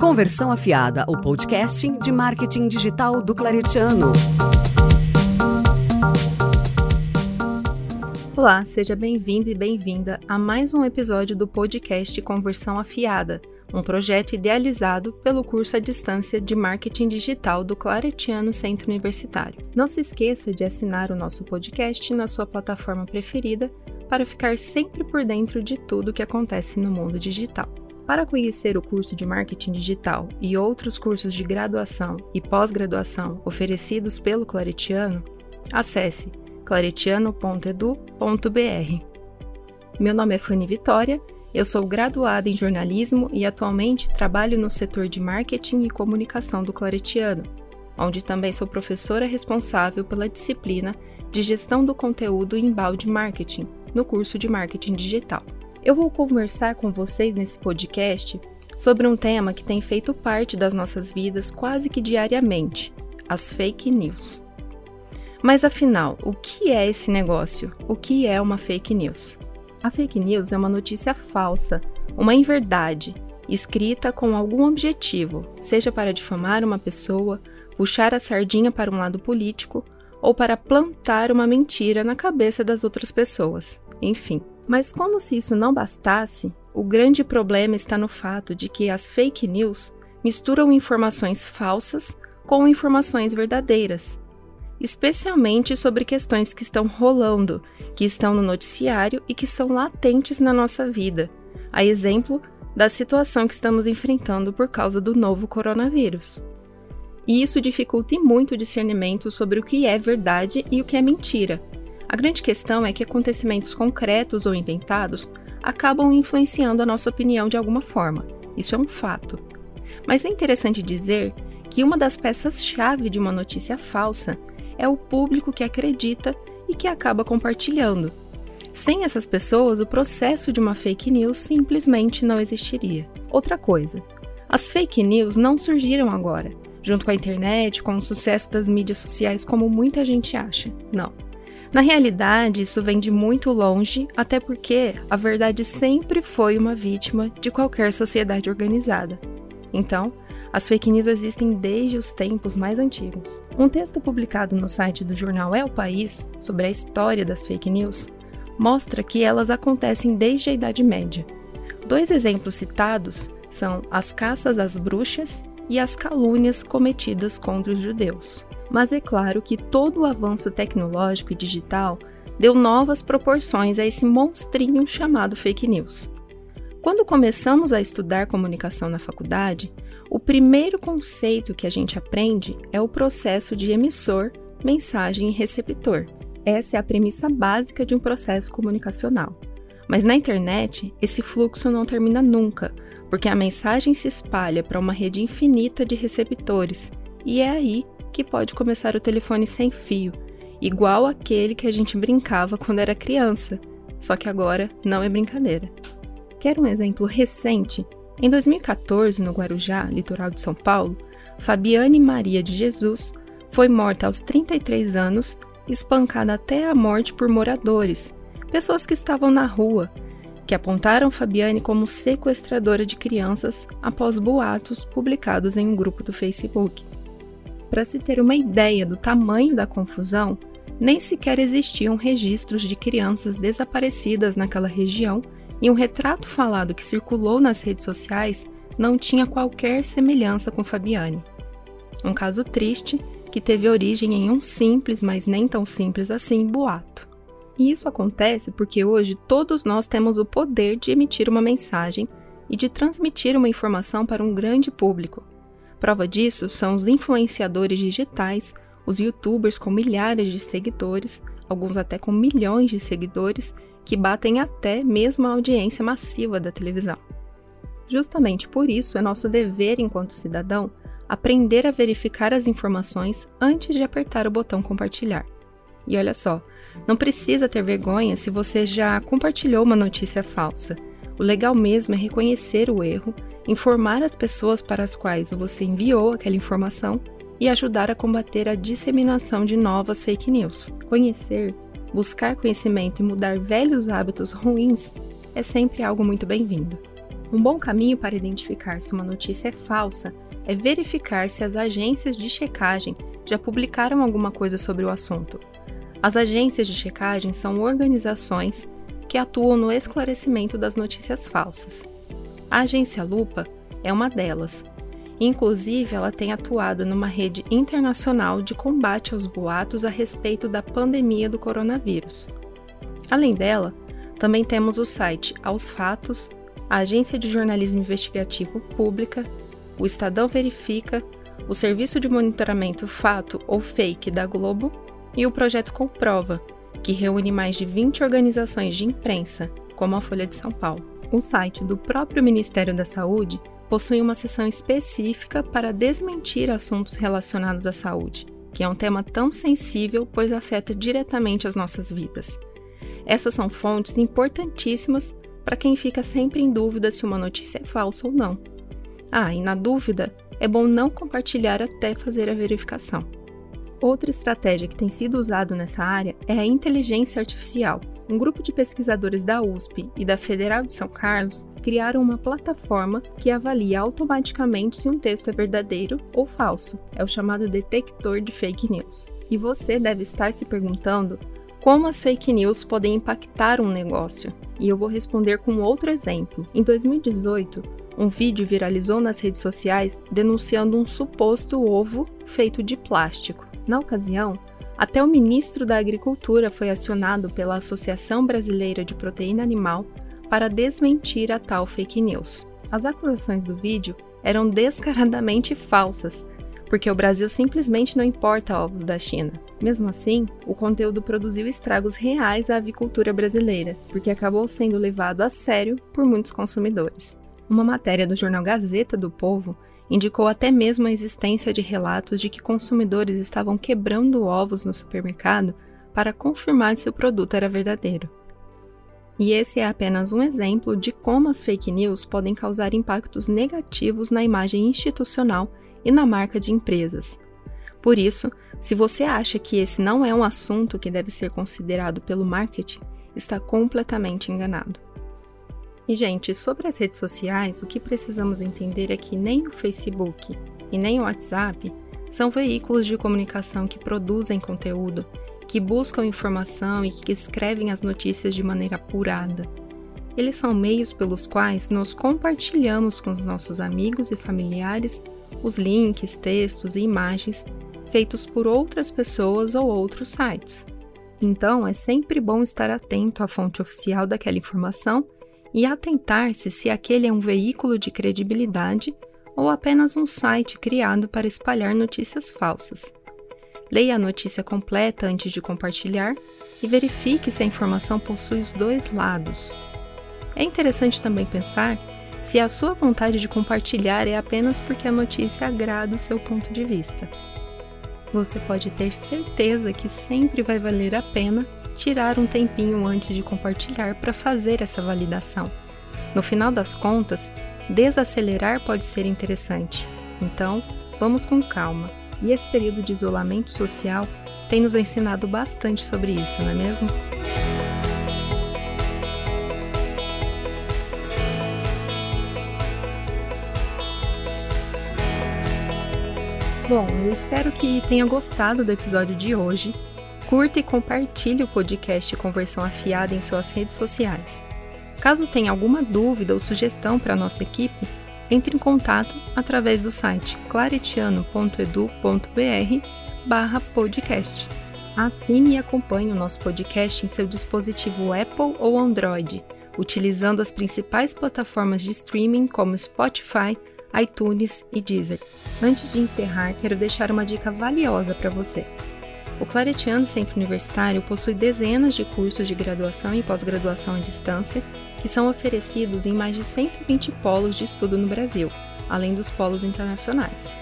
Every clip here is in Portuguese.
Conversão Afiada, o podcast de marketing digital do Claretiano. Olá, seja bem-vindo e bem-vinda a mais um episódio do podcast Conversão Afiada, um projeto idealizado pelo curso à distância de marketing digital do Claretiano Centro Universitário. Não se esqueça de assinar o nosso podcast na sua plataforma preferida para ficar sempre por dentro de tudo que acontece no mundo digital. Para conhecer o curso de marketing digital e outros cursos de graduação e pós-graduação oferecidos pelo Claretiano, acesse claretiano.edu.br. Meu nome é Fanny Vitória, eu sou graduada em jornalismo e atualmente trabalho no setor de marketing e comunicação do Claretiano, onde também sou professora responsável pela disciplina de gestão do conteúdo em balde marketing no curso de marketing digital. Eu vou conversar com vocês nesse podcast sobre um tema que tem feito parte das nossas vidas quase que diariamente: as fake news. Mas afinal, o que é esse negócio? O que é uma fake news? A fake news é uma notícia falsa, uma inverdade, escrita com algum objetivo, seja para difamar uma pessoa, puxar a sardinha para um lado político ou para plantar uma mentira na cabeça das outras pessoas. Enfim. Mas como se isso não bastasse, o grande problema está no fato de que as fake news misturam informações falsas com informações verdadeiras, especialmente sobre questões que estão rolando, que estão no noticiário e que são latentes na nossa vida. A exemplo da situação que estamos enfrentando por causa do novo coronavírus. E isso dificulta muito o discernimento sobre o que é verdade e o que é mentira, a grande questão é que acontecimentos concretos ou inventados acabam influenciando a nossa opinião de alguma forma. Isso é um fato. Mas é interessante dizer que uma das peças-chave de uma notícia falsa é o público que acredita e que acaba compartilhando. Sem essas pessoas, o processo de uma fake news simplesmente não existiria. Outra coisa, as fake news não surgiram agora, junto com a internet, com o sucesso das mídias sociais, como muita gente acha. Não. Na realidade, isso vem de muito longe, até porque a verdade sempre foi uma vítima de qualquer sociedade organizada. Então, as fake news existem desde os tempos mais antigos. Um texto publicado no site do jornal É o País sobre a história das fake news mostra que elas acontecem desde a Idade Média. Dois exemplos citados são as caças às bruxas e as calúnias cometidas contra os judeus mas é claro que todo o avanço tecnológico e digital deu novas proporções a esse monstrinho chamado fake news. Quando começamos a estudar comunicação na faculdade, o primeiro conceito que a gente aprende é o processo de emissor, mensagem e receptor. Essa é a premissa básica de um processo comunicacional. Mas na internet, esse fluxo não termina nunca, porque a mensagem se espalha para uma rede infinita de receptores, e é aí que pode começar o telefone sem fio, igual aquele que a gente brincava quando era criança, só que agora não é brincadeira. Quer um exemplo recente? Em 2014, no Guarujá, litoral de São Paulo, Fabiane Maria de Jesus foi morta aos 33 anos, espancada até a morte por moradores, pessoas que estavam na rua, que apontaram Fabiane como sequestradora de crianças após boatos publicados em um grupo do Facebook. Para se ter uma ideia do tamanho da confusão, nem sequer existiam registros de crianças desaparecidas naquela região e um retrato falado que circulou nas redes sociais não tinha qualquer semelhança com Fabiane. Um caso triste que teve origem em um simples, mas nem tão simples assim, boato. E isso acontece porque hoje todos nós temos o poder de emitir uma mensagem e de transmitir uma informação para um grande público, Prova disso são os influenciadores digitais, os youtubers com milhares de seguidores, alguns até com milhões de seguidores, que batem até mesmo a audiência massiva da televisão. Justamente por isso é nosso dever enquanto cidadão aprender a verificar as informações antes de apertar o botão compartilhar. E olha só, não precisa ter vergonha se você já compartilhou uma notícia falsa. O legal mesmo é reconhecer o erro informar as pessoas para as quais você enviou aquela informação e ajudar a combater a disseminação de novas fake news. Conhecer, buscar conhecimento e mudar velhos hábitos ruins é sempre algo muito bem-vindo. Um bom caminho para identificar se uma notícia é falsa é verificar se as agências de checagem já publicaram alguma coisa sobre o assunto. As agências de checagem são organizações que atuam no esclarecimento das notícias falsas. A agência Lupa é uma delas. Inclusive, ela tem atuado numa rede internacional de combate aos boatos a respeito da pandemia do coronavírus. Além dela, também temos o site Aos Fatos, a Agência de Jornalismo Investigativo Pública, o Estadão Verifica, o Serviço de Monitoramento Fato ou Fake da Globo e o Projeto Comprova, que reúne mais de 20 organizações de imprensa, como a Folha de São Paulo. O site do próprio Ministério da Saúde possui uma seção específica para desmentir assuntos relacionados à saúde, que é um tema tão sensível pois afeta diretamente as nossas vidas. Essas são fontes importantíssimas para quem fica sempre em dúvida se uma notícia é falsa ou não. Ah, e na dúvida, é bom não compartilhar até fazer a verificação. Outra estratégia que tem sido usada nessa área é a inteligência artificial. Um grupo de pesquisadores da USP e da Federal de São Carlos criaram uma plataforma que avalia automaticamente se um texto é verdadeiro ou falso. É o chamado detector de fake news. E você deve estar se perguntando como as fake news podem impactar um negócio. E eu vou responder com outro exemplo. Em 2018, um vídeo viralizou nas redes sociais denunciando um suposto ovo feito de plástico. Na ocasião, até o ministro da Agricultura foi acionado pela Associação Brasileira de Proteína Animal para desmentir a tal fake news. As acusações do vídeo eram descaradamente falsas, porque o Brasil simplesmente não importa ovos da China. Mesmo assim, o conteúdo produziu estragos reais à avicultura brasileira, porque acabou sendo levado a sério por muitos consumidores. Uma matéria do jornal Gazeta do Povo indicou até mesmo a existência de relatos de que consumidores estavam quebrando ovos no supermercado para confirmar se o produto era verdadeiro. E esse é apenas um exemplo de como as fake news podem causar impactos negativos na imagem institucional e na marca de empresas. Por isso, se você acha que esse não é um assunto que deve ser considerado pelo marketing, está completamente enganado. E, gente, sobre as redes sociais, o que precisamos entender é que nem o Facebook e nem o WhatsApp são veículos de comunicação que produzem conteúdo, que buscam informação e que escrevem as notícias de maneira apurada. Eles são meios pelos quais nós compartilhamos com os nossos amigos e familiares os links, textos e imagens feitos por outras pessoas ou outros sites. Então, é sempre bom estar atento à fonte oficial daquela informação e atentar-se se aquele é um veículo de credibilidade ou apenas um site criado para espalhar notícias falsas. Leia a notícia completa antes de compartilhar e verifique se a informação possui os dois lados. É interessante também pensar se a sua vontade de compartilhar é apenas porque a notícia agrada o seu ponto de vista. Você pode ter certeza que sempre vai valer a pena tirar um tempinho antes de compartilhar para fazer essa validação. No final das contas, desacelerar pode ser interessante. Então, vamos com calma. E esse período de isolamento social tem nos ensinado bastante sobre isso, não é mesmo? Bom, eu espero que tenha gostado do episódio de hoje Curta e compartilhe o podcast Conversão Afiada em suas redes sociais. Caso tenha alguma dúvida ou sugestão para a nossa equipe, entre em contato através do site claretiano.edu.br podcast. Assine e acompanhe o nosso podcast em seu dispositivo Apple ou Android, utilizando as principais plataformas de streaming como Spotify, iTunes e Deezer. Antes de encerrar, quero deixar uma dica valiosa para você. O Claretiano Centro Universitário possui dezenas de cursos de graduação e pós-graduação à distância que são oferecidos em mais de 120 polos de estudo no Brasil, além dos polos internacionais.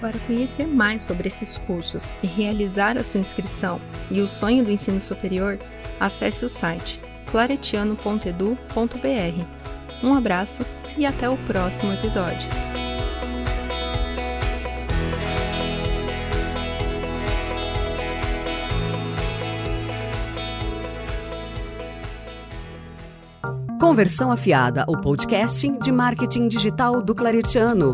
Para conhecer mais sobre esses cursos e realizar a sua inscrição e o sonho do ensino superior, acesse o site claretiano.edu.br. Um abraço e até o próximo episódio. Conversão Afiada, o podcast de marketing digital do Claretiano.